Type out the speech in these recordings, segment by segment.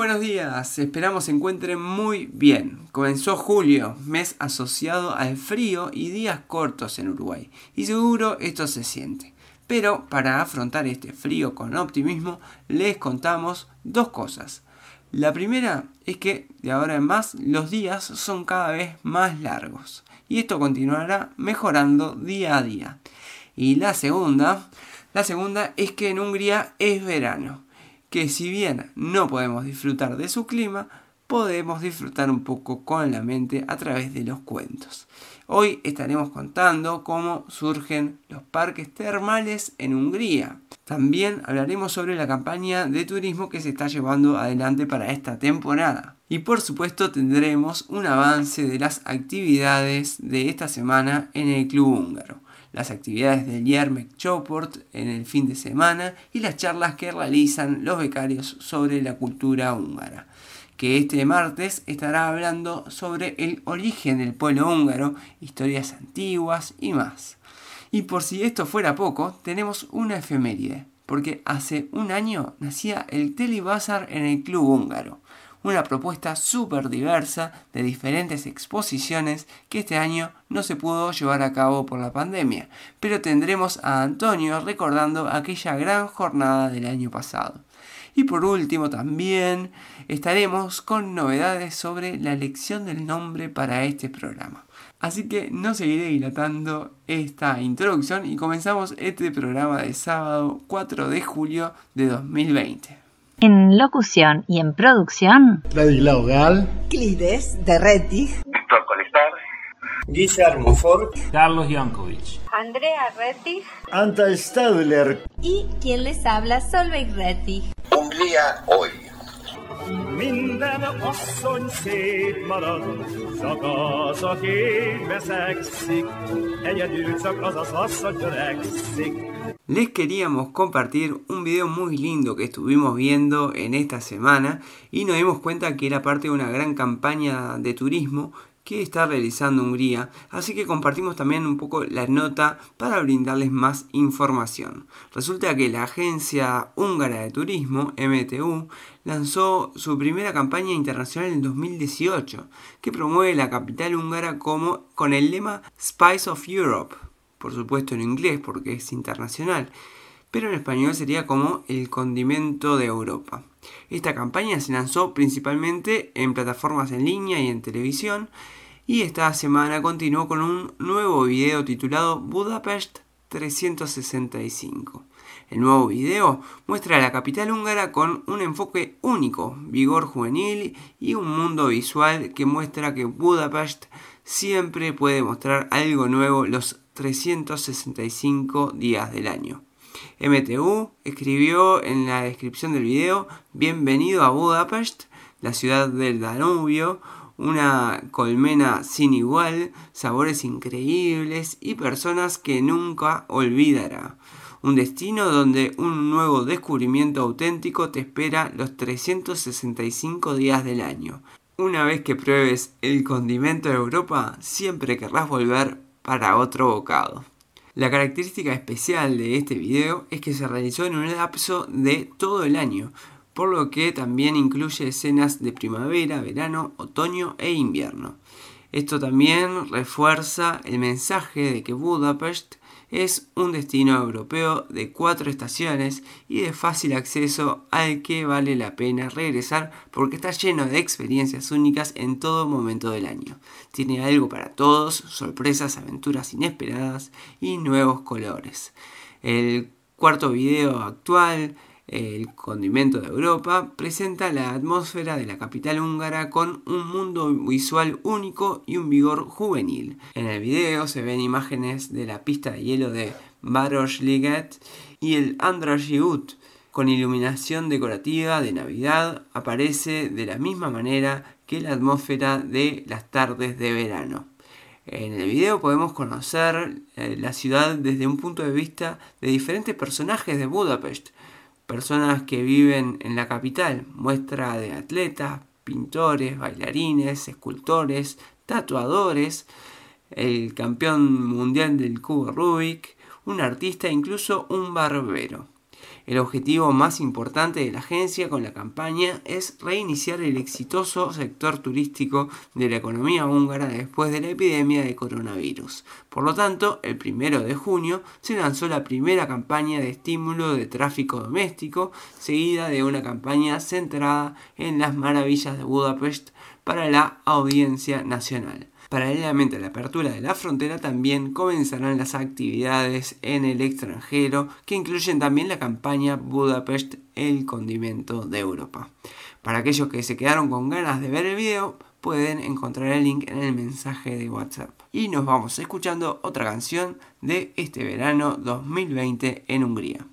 Buenos días, esperamos se encuentren muy bien. Comenzó julio, mes asociado al frío y días cortos en Uruguay, y seguro esto se siente. Pero para afrontar este frío con optimismo, les contamos dos cosas. La primera es que de ahora en más los días son cada vez más largos, y esto continuará mejorando día a día. Y la segunda, la segunda es que en Hungría es verano que si bien no podemos disfrutar de su clima, podemos disfrutar un poco con la mente a través de los cuentos. Hoy estaremos contando cómo surgen los parques termales en Hungría. También hablaremos sobre la campaña de turismo que se está llevando adelante para esta temporada. Y por supuesto tendremos un avance de las actividades de esta semana en el Club Húngaro las actividades del Yermek Choport en el fin de semana y las charlas que realizan los becarios sobre la cultura húngara que este martes estará hablando sobre el origen del pueblo húngaro, historias antiguas y más. Y por si esto fuera poco, tenemos una efeméride, porque hace un año nacía el Telebazar en el Club Húngaro, una propuesta súper diversa de diferentes exposiciones que este año no se pudo llevar a cabo por la pandemia, pero tendremos a Antonio recordando aquella gran jornada del año pasado. Y por último también estaremos con novedades sobre la elección del nombre para este programa. Así que no seguiré dilatando esta introducción y comenzamos este programa de sábado 4 de julio de 2020. En locución y en producción. Ladislao Gal. Clides de Retti. Víctor Colestar. Guillermo Ford. Carlos Jankovic. Andrea Retti. Anta Stadler. Y quien les habla, Solveig Retti. Hungría hoy. Minden asszony szép marad, csak az, aki beszegszik, egyedül csak az az asszony törekszik. Les queríamos compartir un video muy lindo que estuvimos viendo en esta semana y nos dimos cuenta que era parte de una gran campaña de turismo que está realizando Hungría, así que compartimos también un poco la nota para brindarles más información. Resulta que la agencia húngara de turismo, MTU, lanzó su primera campaña internacional en 2018, que promueve la capital húngara como con el lema Spice of Europe por supuesto en inglés porque es internacional, pero en español sería como el condimento de Europa. Esta campaña se lanzó principalmente en plataformas en línea y en televisión y esta semana continuó con un nuevo video titulado Budapest 365. El nuevo video muestra a la capital húngara con un enfoque único, vigor juvenil y un mundo visual que muestra que Budapest siempre puede mostrar algo nuevo los 365 días del año. MTU escribió en la descripción del video, bienvenido a Budapest, la ciudad del Danubio, una colmena sin igual, sabores increíbles y personas que nunca olvidará. Un destino donde un nuevo descubrimiento auténtico te espera los 365 días del año. Una vez que pruebes el condimento de Europa, siempre querrás volver para otro bocado. La característica especial de este video es que se realizó en un lapso de todo el año, por lo que también incluye escenas de primavera, verano, otoño e invierno. Esto también refuerza el mensaje de que Budapest es un destino europeo de cuatro estaciones y de fácil acceso al que vale la pena regresar porque está lleno de experiencias únicas en todo momento del año. Tiene algo para todos, sorpresas, aventuras inesperadas y nuevos colores. El cuarto video actual el condimento de Europa, presenta la atmósfera de la capital húngara con un mundo visual único y un vigor juvenil. En el video se ven imágenes de la pista de hielo de Barosliget y el Andrashiut, con iluminación decorativa de Navidad, aparece de la misma manera que la atmósfera de las tardes de verano. En el video podemos conocer eh, la ciudad desde un punto de vista de diferentes personajes de Budapest, personas que viven en la capital, muestra de atletas, pintores, bailarines, escultores, tatuadores, el campeón mundial del cubo Rubik, un artista e incluso un barbero. El objetivo más importante de la agencia con la campaña es reiniciar el exitoso sector turístico de la economía húngara después de la epidemia de coronavirus. Por lo tanto, el primero de junio se lanzó la primera campaña de estímulo de tráfico doméstico, seguida de una campaña centrada en las maravillas de Budapest para la audiencia nacional. Paralelamente a la apertura de la frontera también comenzarán las actividades en el extranjero que incluyen también la campaña Budapest, el condimento de Europa. Para aquellos que se quedaron con ganas de ver el video, pueden encontrar el link en el mensaje de WhatsApp. Y nos vamos escuchando otra canción de este verano 2020 en Hungría.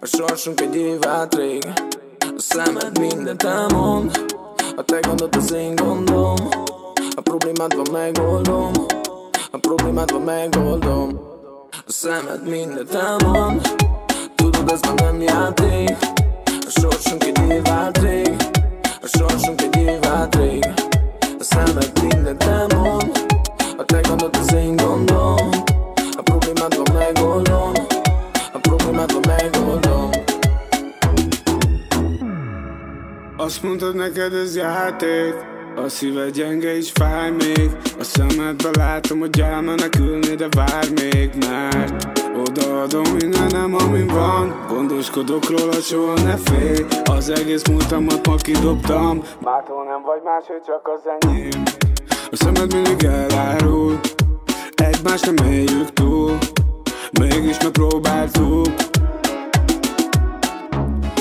A sorsunk egy év át rég. A szemed mindent elmond. A te gondot az én gondom. A problémád van megoldom. A problémád van megoldom. A szemed mindent elmond. Tudod ez már nem játék. A sorsunk egy év át rég. A sorsunk egy év át rég. A szemed mindent elmond. A te gondot az én gondom Azt mondtad neked ez játék. A szíved gyenge és fáj még. A szemedbe látom, hogy elmenekülni, de várj még Mert odaadom mindenem, ami van. Gondoskodok róla, soha ne félj. Az egész múltamat ma kidobtam. Mától nem vagy más, hogy csak az enyém. A szemed mindig elárul. Egymást nem éljük túl. Mégis megpróbáltuk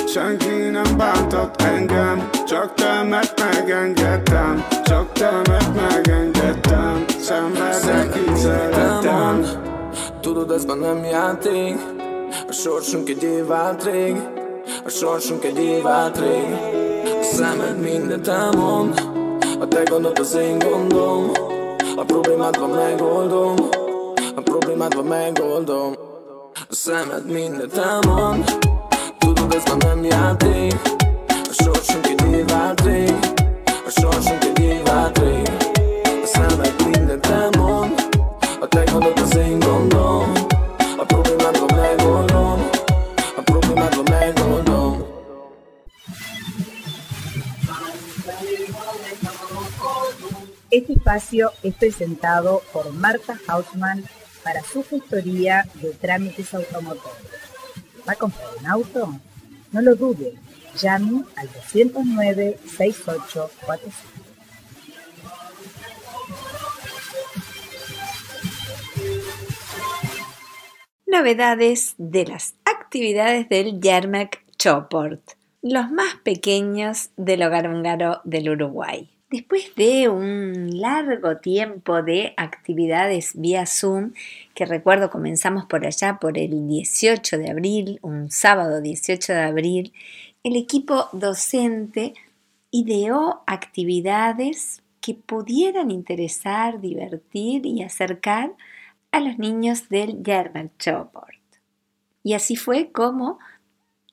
Senki nem bántott engem Csak te, mert megengedtem Csak te, mert megengedtem Szenvedek, így szerettem Tudod, ez már nem játék. A sorsunk egy év át rég. A sorsunk egy év át rég. A szemed mindent elmond. A te gondod az én gondom. A problémád van megoldom. A problémád van megoldom. A szemed mindent elmond Este espacio es presentado por Marta Hausmann para su gestoría de trámites automotores. ¿Va a comprar un auto? No lo dude, llame al 209-6845. Novedades de las actividades del Yermak Choport, los más pequeños del hogar húngaro del Uruguay. Después de un largo tiempo de actividades vía Zoom, que recuerdo comenzamos por allá por el 18 de abril, un sábado 18 de abril, el equipo docente ideó actividades que pudieran interesar, divertir y acercar a los niños del German Choport. Y así fue como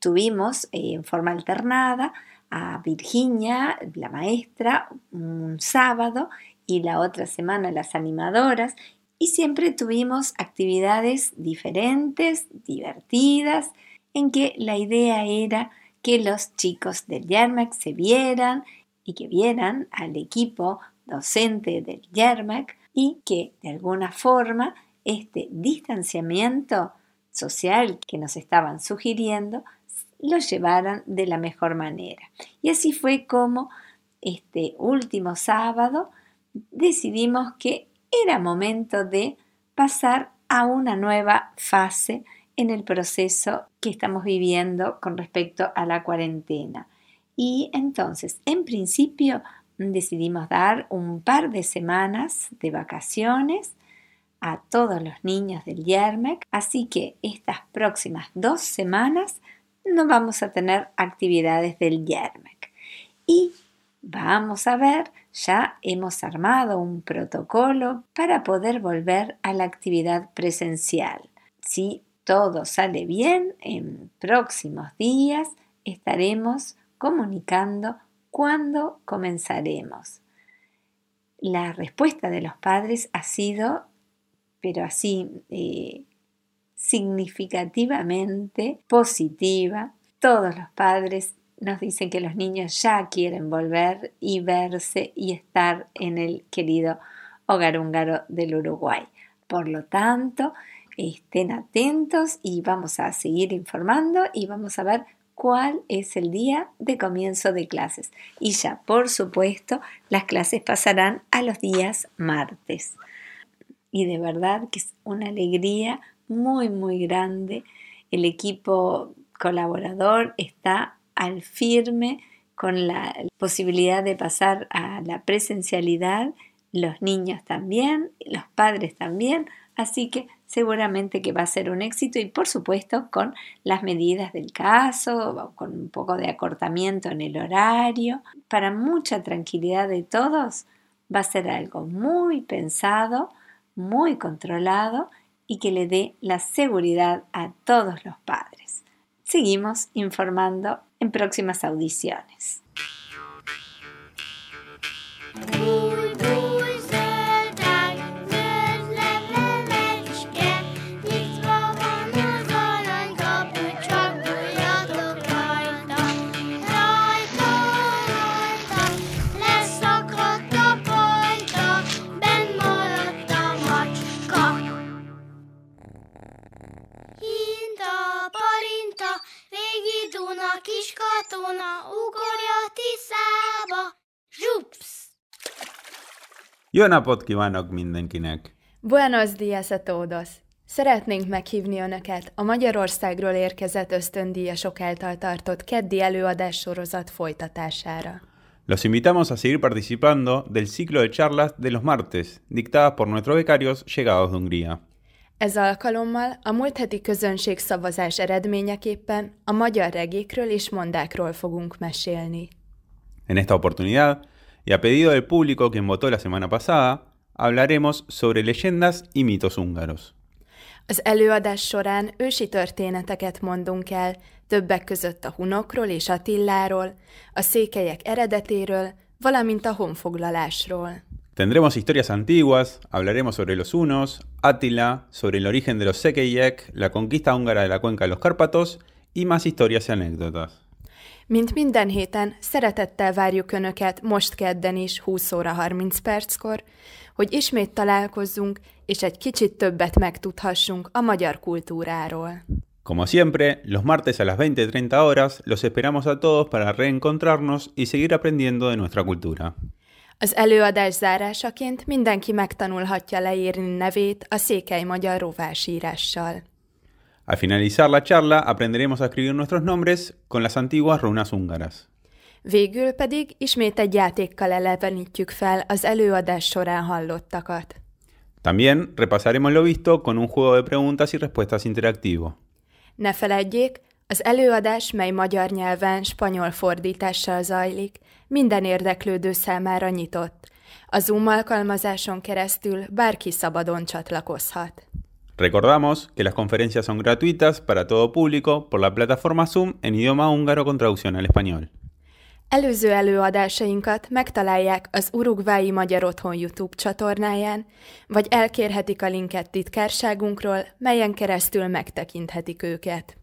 tuvimos eh, en forma alternada a Virginia, la maestra, un sábado y la otra semana las animadoras y siempre tuvimos actividades diferentes, divertidas, en que la idea era que los chicos del Yermak se vieran y que vieran al equipo docente del Yermak y que de alguna forma este distanciamiento social que nos estaban sugiriendo lo llevaran de la mejor manera. Y así fue como este último sábado decidimos que era momento de pasar a una nueva fase en el proceso que estamos viviendo con respecto a la cuarentena. Y entonces, en principio, decidimos dar un par de semanas de vacaciones a todos los niños del Yermec, así que estas próximas dos semanas no vamos a tener actividades del Yermec. Y vamos a ver, ya hemos armado un protocolo para poder volver a la actividad presencial. Si todo sale bien, en próximos días estaremos comunicando cuándo comenzaremos. La respuesta de los padres ha sido, pero así eh, significativamente positiva. Todos los padres nos dicen que los niños ya quieren volver y verse y estar en el querido hogar húngaro del Uruguay. Por lo tanto, estén atentos y vamos a seguir informando y vamos a ver cuál es el día de comienzo de clases. Y ya, por supuesto, las clases pasarán a los días martes. Y de verdad que es una alegría muy, muy grande. El equipo colaborador está al firme con la posibilidad de pasar a la presencialidad, los niños también, los padres también, así que seguramente que va a ser un éxito y por supuesto con las medidas del caso, con un poco de acortamiento en el horario, para mucha tranquilidad de todos, va a ser algo muy pensado, muy controlado y que le dé la seguridad a todos los padres. Seguimos informando en próximas audiciones. Jó napot kívánok mindenkinek! Buenos dias a todos! Szeretnénk meghívni Önöket a Magyarországról érkezett ösztöndíjasok által tartott keddi előadás sorozat folytatására. Los invitamos a seguir participando del ciclo de charlas de los martes, dictadas por nuestros becarios llegados de Hungría. Ez alkalommal a múlt heti közönség szavazás eredményeképpen a magyar regékről és mondákról fogunk mesélni. En esta oportunidad, y a pedido del público quien votó la semana pasada, hablaremos sobre leyendas y mitos húngaros. Az előadás során ősi történeteket mondunk el, többek között a hunokról és Attilláról, a székelyek eredetéről, valamint a honfoglalásról. Tendremos historias antiguas, hablaremos sobre los hunos, Attila, sobre el origen de los Sekeyek, la conquista húngara de la cuenca de los Cárpatos y más historias y anécdotas. Mint minden héten, szeretettel várjuk Önöket most kedden is 20 óra 30 perckor, hogy ismét találkozzunk, és egy kicsit többet megtudhassunk a magyar kultúráról. Como siempre, los martes a las 20-30 horas los esperamos a todos para reencontrarnos y seguir aprendiendo de nuestra cultura. Az előadás zárásaként mindenki megtanulhatja leírni nevét a székely magyar rovásírással. Al finalizar la charla aprenderemos a escribir nuestros nombres con las antiguas runas húngaras. Végül pedig ismét egy játékkal elevenítjük fel az előadás során hallottakat. También repasaremos lo visto con un juego de preguntas y respuestas interactivo. Ne feledjék, az előadás, mely magyar nyelven spanyol fordítással zajlik, minden érdeklődő számára nyitott. A Zoom alkalmazáson keresztül bárki szabadon csatlakozhat. Recordamos que las conferencias son gratuitas para todo público por la plataforma Zoom en idioma húngaro con traducción al español. Előző előadásainkat megtalálják az Uruguayi Magyar Otthon YouTube csatornáján, vagy elkérhetik a linket titkárságunkról, melyen keresztül megtekinthetik őket.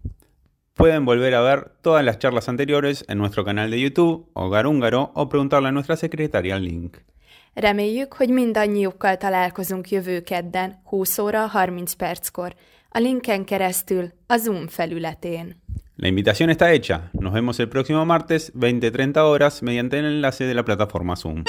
Pueden volver a ver todas las charlas anteriores en nuestro canal de YouTube, Hogar Húngaro, o preguntarle a nuestra secretaria el link. Reméljük, hogy mindannyiukkal találkozunk jövő kedden, 20 óra 30 perckor, a linken keresztül a Zoom felületén. La invitación está hecha. Nos vemos el próximo martes, 20-30 horas, mediante el enlace de la plataforma Zoom.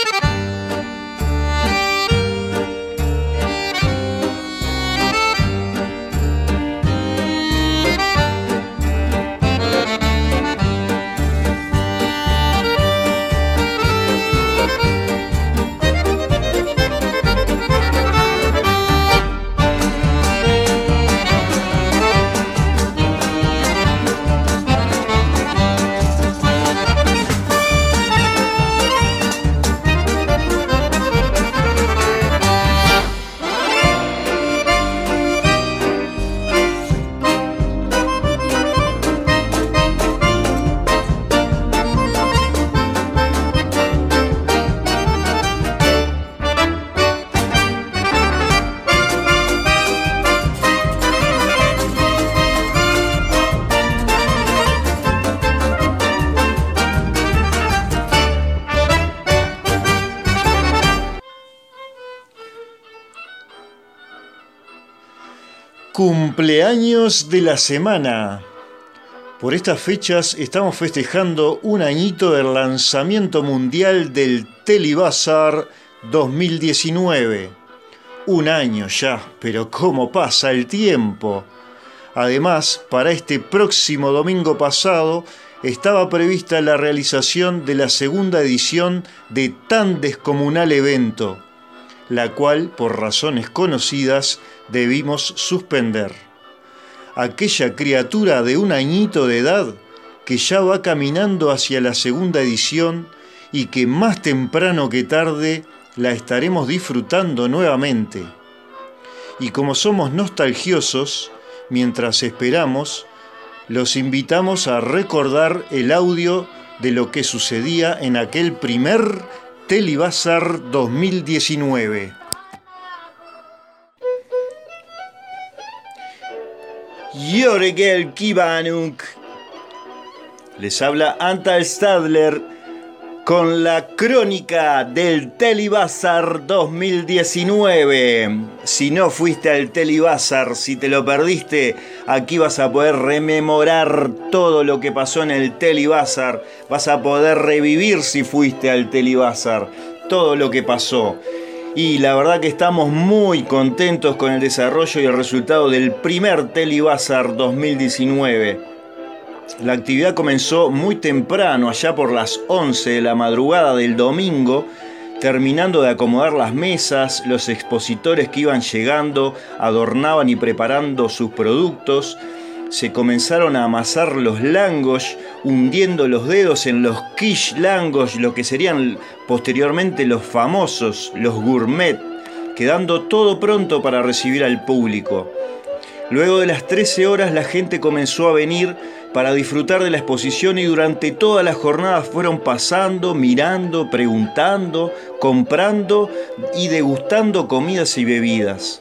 Cumpleaños de la semana. Por estas fechas estamos festejando un añito del lanzamiento mundial del Telebazar 2019. Un año ya, pero cómo pasa el tiempo. Además, para este próximo domingo pasado estaba prevista la realización de la segunda edición de tan descomunal evento, la cual, por razones conocidas, debimos suspender. Aquella criatura de un añito de edad que ya va caminando hacia la segunda edición y que más temprano que tarde la estaremos disfrutando nuevamente. Y como somos nostalgiosos, mientras esperamos, los invitamos a recordar el audio de lo que sucedía en aquel primer Telebazar 2019. Jorgel Kibanuk. Les habla Antal Stadler con la crónica del Telebazar 2019. Si no fuiste al Telebazar, si te lo perdiste, aquí vas a poder rememorar todo lo que pasó en el Telebazar. Vas a poder revivir si fuiste al Telebazar, todo lo que pasó. Y la verdad que estamos muy contentos con el desarrollo y el resultado del primer Telebazar 2019. La actividad comenzó muy temprano, allá por las 11 de la madrugada del domingo, terminando de acomodar las mesas, los expositores que iban llegando adornaban y preparando sus productos, se comenzaron a amasar los langos, hundiendo los dedos en los quiche langos, lo que serían posteriormente los famosos, los gourmet, quedando todo pronto para recibir al público. Luego de las 13 horas la gente comenzó a venir para disfrutar de la exposición y durante toda la jornada fueron pasando, mirando, preguntando, comprando y degustando comidas y bebidas.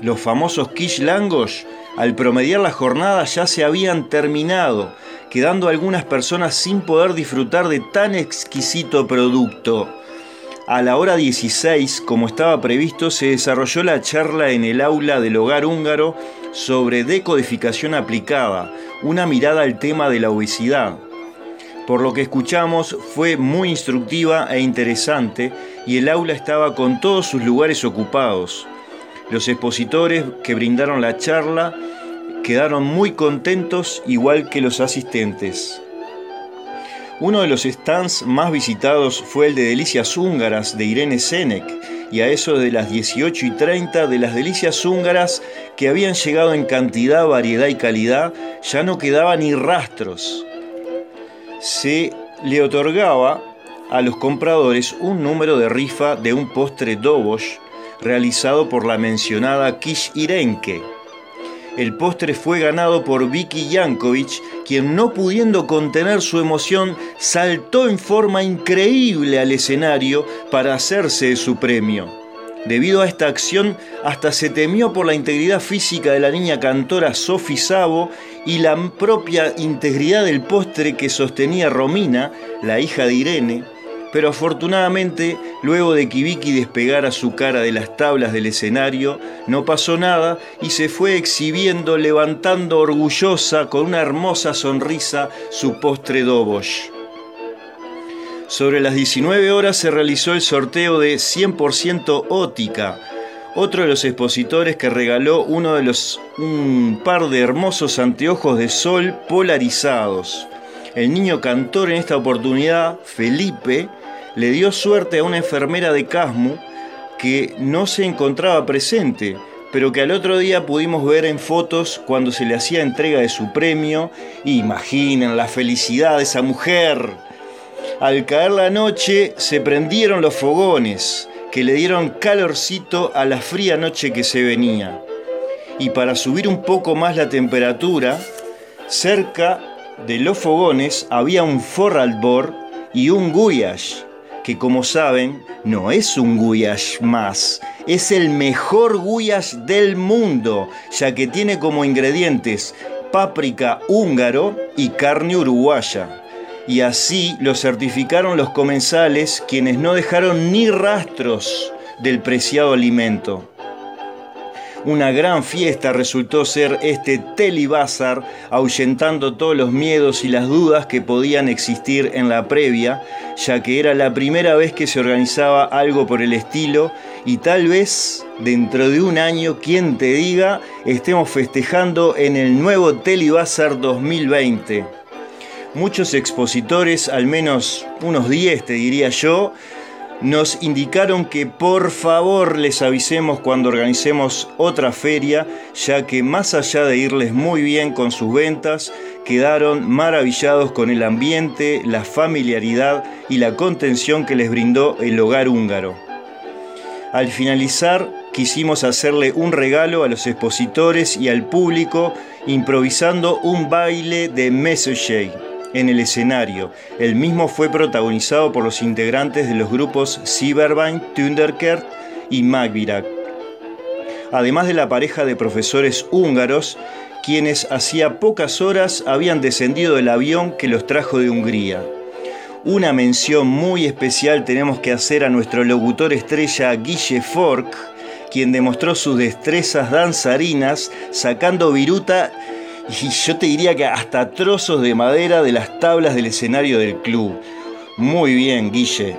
Los famosos quiche langos, al promediar la jornada, ya se habían terminado, quedando algunas personas sin poder disfrutar de tan exquisito producto. A la hora 16, como estaba previsto, se desarrolló la charla en el aula del hogar húngaro sobre decodificación aplicada, una mirada al tema de la obesidad. Por lo que escuchamos fue muy instructiva e interesante y el aula estaba con todos sus lugares ocupados. Los expositores que brindaron la charla quedaron muy contentos igual que los asistentes. Uno de los stands más visitados fue el de delicias húngaras de Irene Senek, y a eso de las 18 y 30 de las delicias húngaras que habían llegado en cantidad, variedad y calidad, ya no quedaban ni rastros. Se le otorgaba a los compradores un número de rifa de un postre Dobosh realizado por la mencionada Kish Irenke. El postre fue ganado por Vicky Yankovic, quien no pudiendo contener su emoción, saltó en forma increíble al escenario para hacerse su premio. Debido a esta acción, hasta se temió por la integridad física de la niña cantora Sophie Sabo y la propia integridad del postre que sostenía Romina, la hija de Irene, pero afortunadamente, luego de que Vicky despegara su cara de las tablas del escenario, no pasó nada y se fue exhibiendo, levantando orgullosa, con una hermosa sonrisa, su postre Dobosh. Sobre las 19 horas se realizó el sorteo de 100% ótica, otro de los expositores que regaló uno de los un par de hermosos anteojos de sol polarizados. El niño cantor en esta oportunidad, Felipe, le dio suerte a una enfermera de Casmu que no se encontraba presente, pero que al otro día pudimos ver en fotos cuando se le hacía entrega de su premio. Imaginen la felicidad de esa mujer. Al caer la noche se prendieron los fogones que le dieron calorcito a la fría noche que se venía. Y para subir un poco más la temperatura, cerca de los fogones había un forralbor y un guyash, que como saben no es un guyash más, es el mejor guyash del mundo, ya que tiene como ingredientes páprica húngaro y carne uruguaya. Y así lo certificaron los comensales quienes no dejaron ni rastros del preciado alimento. Una gran fiesta resultó ser este Telibazar, ahuyentando todos los miedos y las dudas que podían existir en la previa, ya que era la primera vez que se organizaba algo por el estilo y tal vez dentro de un año, quien te diga, estemos festejando en el nuevo Telibazar 2020. Muchos expositores, al menos unos 10 te diría yo, nos indicaron que por favor les avisemos cuando organicemos otra feria, ya que más allá de irles muy bien con sus ventas, quedaron maravillados con el ambiente, la familiaridad y la contención que les brindó el hogar húngaro. Al finalizar, quisimos hacerle un regalo a los expositores y al público improvisando un baile de Mesochet en el escenario. El mismo fue protagonizado por los integrantes de los grupos Cyberbein, Thunderkert y Magvirak. Además de la pareja de profesores húngaros, quienes hacía pocas horas habían descendido del avión que los trajo de Hungría. Una mención muy especial tenemos que hacer a nuestro locutor estrella Guille Fork, quien demostró sus destrezas danzarinas sacando viruta y yo te diría que hasta trozos de madera de las tablas del escenario del club. Muy bien, Guille.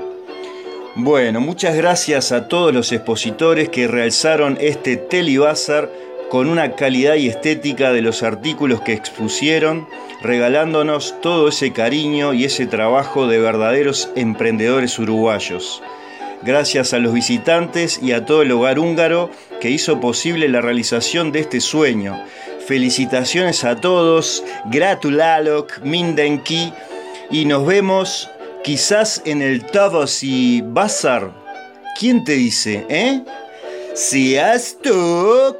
Bueno, muchas gracias a todos los expositores que realzaron este Telibazar con una calidad y estética de los artículos que expusieron, regalándonos todo ese cariño y ese trabajo de verdaderos emprendedores uruguayos. Gracias a los visitantes y a todo el hogar húngaro que hizo posible la realización de este sueño, Felicitaciones a todos, gratulalok, mindenki y nos vemos quizás en el Tavosi Bazar. ¿Quién te dice, eh? Sziasztok!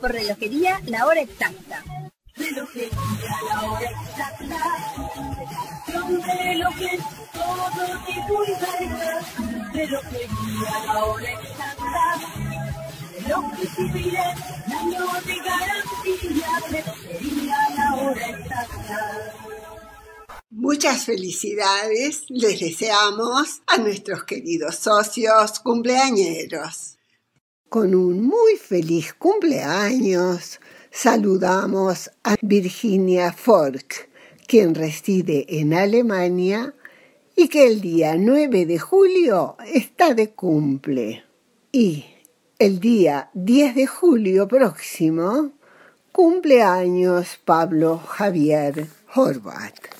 Por Relojería La Hora Exacta. La Hora Exacta. Relojería La Hora Exacta. Muchas felicidades les deseamos a nuestros queridos socios cumpleañeros. Con un muy feliz cumpleaños saludamos a Virginia Fork, quien reside en Alemania y que el día 9 de julio está de cumple. Y el día 10 de julio próximo cumpleaños Pablo Javier Horvat.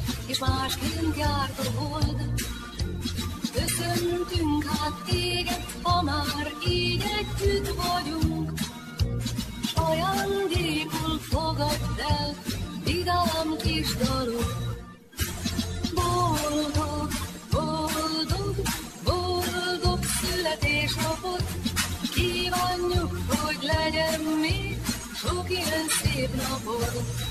És másként járt a hold. Köszöntünk hát téged, ha már így együtt vagyunk. S ajándékul fogadd el, vidám kis dalok. Boldog, boldog, boldog születésnapot, kívánjuk, hogy legyen még sok ilyen szép napod.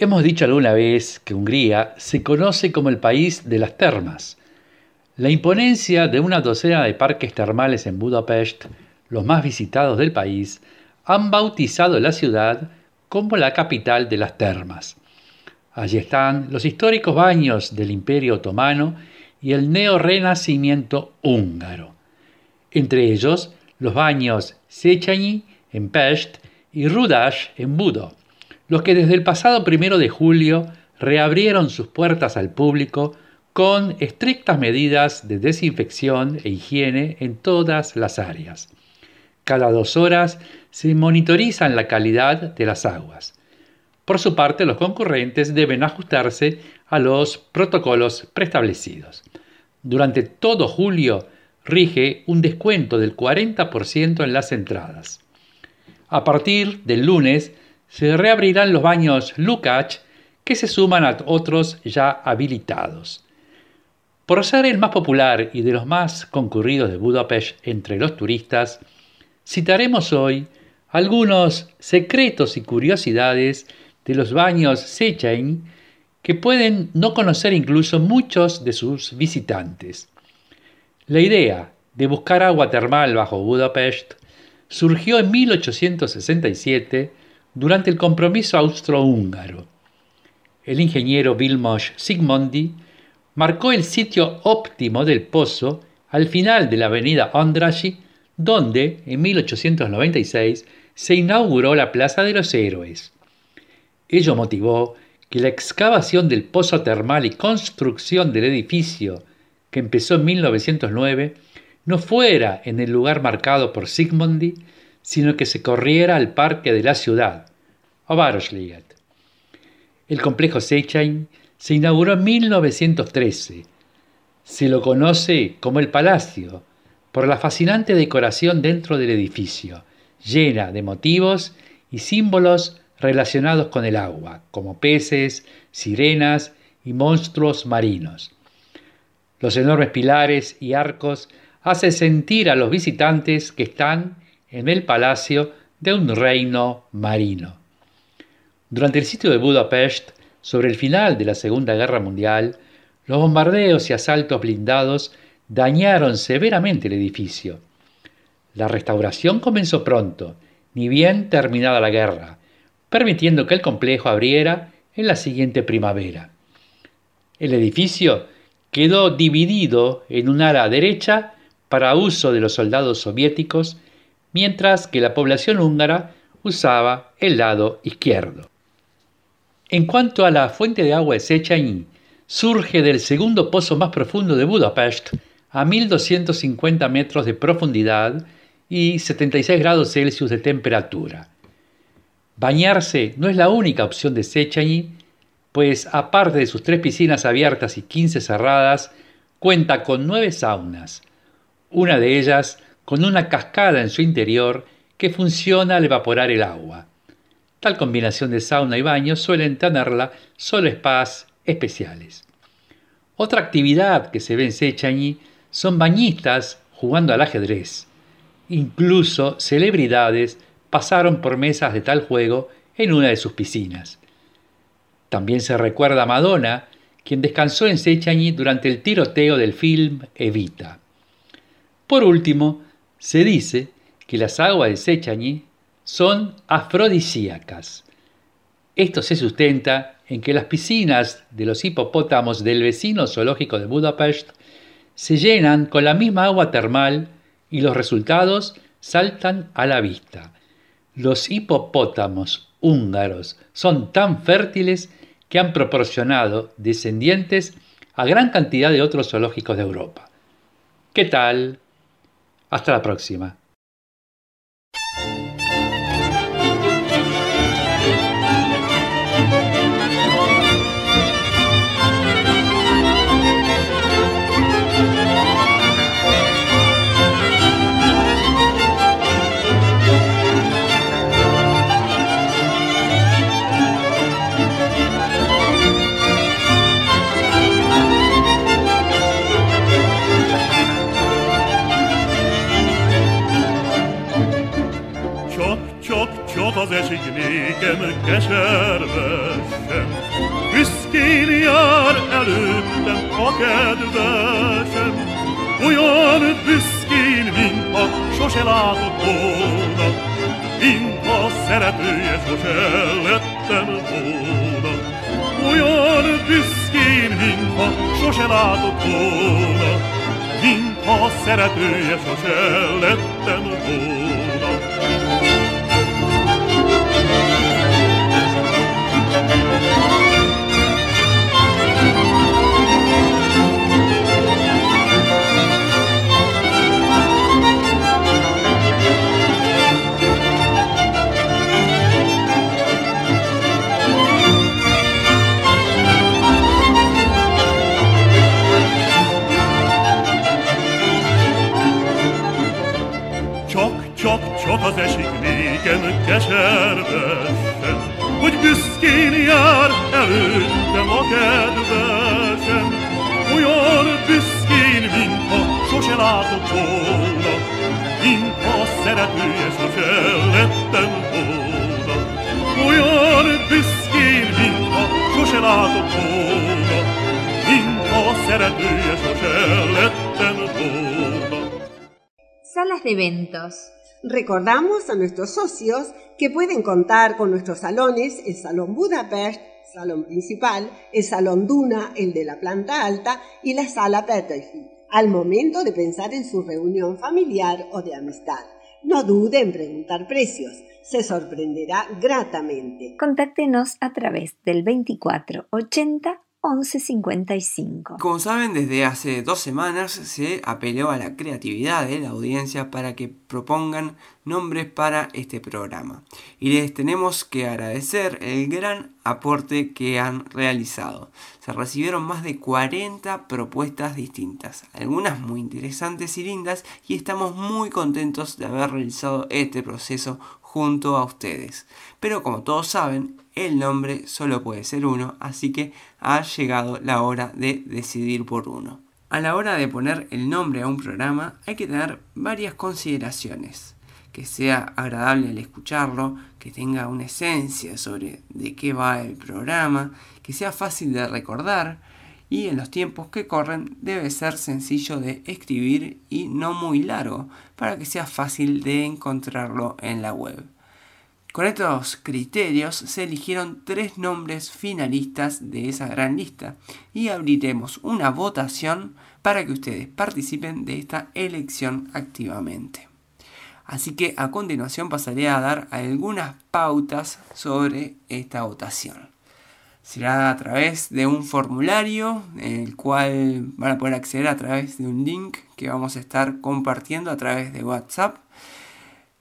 Hemos dicho alguna vez que Hungría se conoce como el país de las termas. La imponencia de una docena de parques termales en Budapest, los más visitados del país, han bautizado la ciudad como la capital de las termas. Allí están los históricos baños del Imperio Otomano y el neorrenacimiento húngaro. Entre ellos, los baños Széchenyi en Pest y Rudas en Budo, los que desde el pasado primero de julio reabrieron sus puertas al público con estrictas medidas de desinfección e higiene en todas las áreas. Cada dos horas se monitorizan la calidad de las aguas. Por su parte, los concurrentes deben ajustarse a los protocolos preestablecidos. Durante todo julio rige un descuento del 40% en las entradas. A partir del lunes se reabrirán los baños Lukács que se suman a otros ya habilitados. Por ser el más popular y de los más concurridos de Budapest entre los turistas, citaremos hoy algunos secretos y curiosidades de los baños Sechain que pueden no conocer incluso muchos de sus visitantes. La idea de buscar agua termal bajo Budapest surgió en 1867 durante el compromiso austrohúngaro. El ingeniero Vilmos Sigmondi marcó el sitio óptimo del pozo al final de la avenida Andrassy, donde en 1896 se inauguró la Plaza de los Héroes. Ello motivó que la excavación del pozo termal y construcción del edificio, que empezó en 1909, no fuera en el lugar marcado por Sigmundi, sino que se corriera al parque de la ciudad, El complejo Seychain se inauguró en 1913. Se lo conoce como el Palacio, por la fascinante decoración dentro del edificio, llena de motivos y símbolos relacionados con el agua, como peces, sirenas y monstruos marinos. Los enormes pilares y arcos hacen sentir a los visitantes que están en el palacio de un reino marino. Durante el sitio de Budapest, sobre el final de la Segunda Guerra Mundial, los bombardeos y asaltos blindados dañaron severamente el edificio. La restauración comenzó pronto, ni bien terminada la guerra, permitiendo que el complejo abriera en la siguiente primavera. El edificio quedó dividido en un ala derecha para uso de los soldados soviéticos, mientras que la población húngara usaba el lado izquierdo. En cuanto a la fuente de agua de Sechain, surge del segundo pozo más profundo de Budapest, a 1250 metros de profundidad y 76 grados Celsius de temperatura. Bañarse no es la única opción de Sechain, pues aparte de sus tres piscinas abiertas y 15 cerradas, cuenta con nueve saunas, una de ellas con una cascada en su interior que funciona al evaporar el agua. Tal combinación de sauna y baño suelen tenerla solo spas especiales. Otra actividad que se ve en Sechañi son bañistas jugando al ajedrez. Incluso celebridades pasaron por mesas de tal juego en una de sus piscinas. También se recuerda a Madonna, quien descansó en Sechañi durante el tiroteo del film Evita. Por último, se dice que las aguas de Sechañi son afrodisíacas. Esto se sustenta en que las piscinas de los hipopótamos del vecino zoológico de Budapest se llenan con la misma agua termal y los resultados saltan a la vista. Los hipopótamos húngaros son tan fértiles que han proporcionado descendientes a gran cantidad de otros zoológicos de Europa. ¿Qué tal? Hasta la próxima. Nékem keservesen. Büszkén jár előttem a kedvesem, olyan büszkén, mintha sose látott volna, mintha szeretője sose lettem volna. Olyan büszkén, mintha sose látott volna, mintha szeretője sose lettem volna. Csak az esik nékem keservesen, hogy büszkén jár előttem a kedvesem. Olyan büszkén, mintha sose látott volna, mintha szeretője sose lettem volna. Olyan büszkén, mintha sose látott volna, mintha szeretője sose lettem volna. Salas de eventos. Recordamos a nuestros socios que pueden contar con nuestros salones, el Salón Budapest, salón principal, el Salón Duna, el de la planta alta, y la Sala Peterfield, al momento de pensar en su reunión familiar o de amistad. No dude en preguntar precios, se sorprenderá gratamente. Contáctenos a través del 2480 1155. Como saben, desde hace dos semanas se apeló a la creatividad de la audiencia para que propongan nombres para este programa. Y les tenemos que agradecer el gran aporte que han realizado. Se recibieron más de 40 propuestas distintas, algunas muy interesantes y lindas, y estamos muy contentos de haber realizado este proceso junto a ustedes. Pero como todos saben, el nombre solo puede ser uno, así que ha llegado la hora de decidir por uno. A la hora de poner el nombre a un programa hay que tener varias consideraciones. Que sea agradable al escucharlo, que tenga una esencia sobre de qué va el programa, que sea fácil de recordar y en los tiempos que corren debe ser sencillo de escribir y no muy largo para que sea fácil de encontrarlo en la web. Con estos criterios se eligieron tres nombres finalistas de esa gran lista y abriremos una votación para que ustedes participen de esta elección activamente. Así que a continuación pasaré a dar algunas pautas sobre esta votación. Será a través de un formulario, el cual van a poder acceder a través de un link que vamos a estar compartiendo a través de WhatsApp.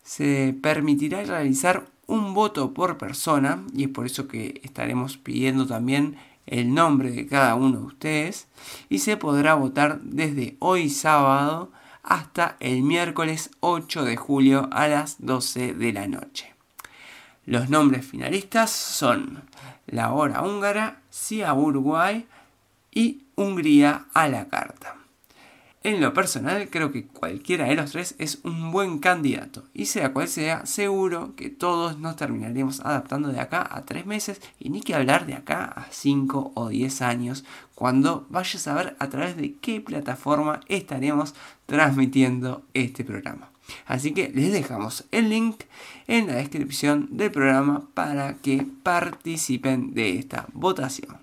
Se permitirá realizar un voto por persona y es por eso que estaremos pidiendo también el nombre de cada uno de ustedes y se podrá votar desde hoy sábado hasta el miércoles 8 de julio a las 12 de la noche. Los nombres finalistas son La Hora Húngara, Cia Uruguay y Hungría a la carta. En lo personal, creo que cualquiera de los tres es un buen candidato. Y sea cual sea, seguro que todos nos terminaremos adaptando de acá a tres meses y ni que hablar de acá a cinco o diez años, cuando vayas a ver a través de qué plataforma estaremos transmitiendo este programa. Así que les dejamos el link en la descripción del programa para que participen de esta votación.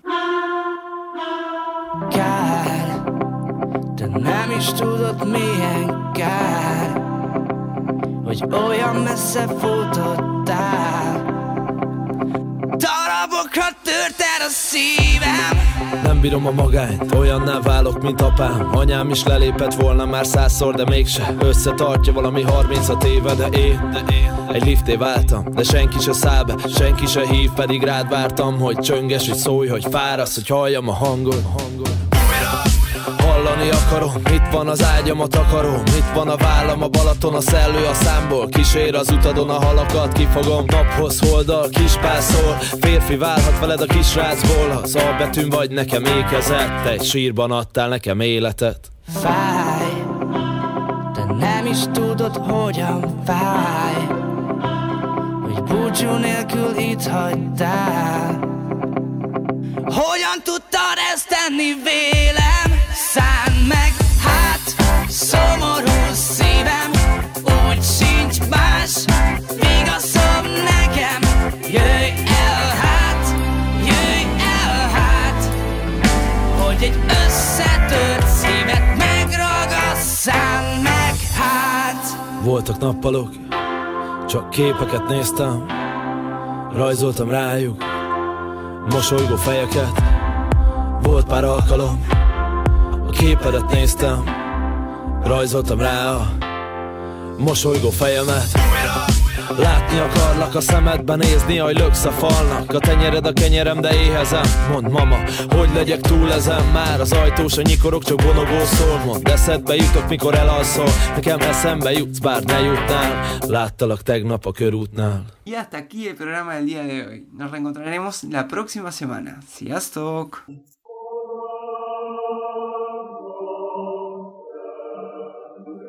Szívem. Nem bírom a magányt, olyanná válok, mint apám. Anyám is lelépett volna már százszor, de mégse. Összetartja valami 36 éve, de én, de én. Egy lifté váltam, de senki se száll be Senki se hív, pedig rád vártam Hogy csönges, hogy szólj, hogy fárasz Hogy halljam a hangod, hangod. Hallani akarom, itt van az ágyam, a takarom Itt van a vállam, a Balaton, a szellő a számból. Kísér az utadon a halakat, kifogom. Naphoz holdal, kispászol Férfi válhat veled a kisrácból Az A betűn vagy nekem ékezett. Te egy sírban adtál nekem életet. Fáj, de nem is tudod, hogyan fáj Hogy búcsú nélkül itt hagytál. Hogyan tudtad ezt tenni vélem? Szánd meg, hát szomorú szívem Úgy sincs más vigaszom nekem. Jöjj el hát, jöjj el hát Hogy egy összetört szívet megragasz Szánd meg, hát. Voltak nappalok, csak képeket néztem Rajzoltam rájuk mosolygó fejeket. Volt pár alkalom, képedet néztem Rajzoltam rá a mosolygó fejemet Látni akarlak a szemedben, nézni, hogy löksz a falnak A tenyered a kenyerem, de éhezem Mond mama, hogy legyek túl ezen Már az ajtós, a nyikorok csak bonogó szól Mond eszedbe jutok, mikor elalszol Nekem eszembe jutsz, bár ne jutnál Láttalak tegnap a körútnál Y hasta aquí el programa del día de hoy. Nos reencontraremos la próxima semana. Sziasztok!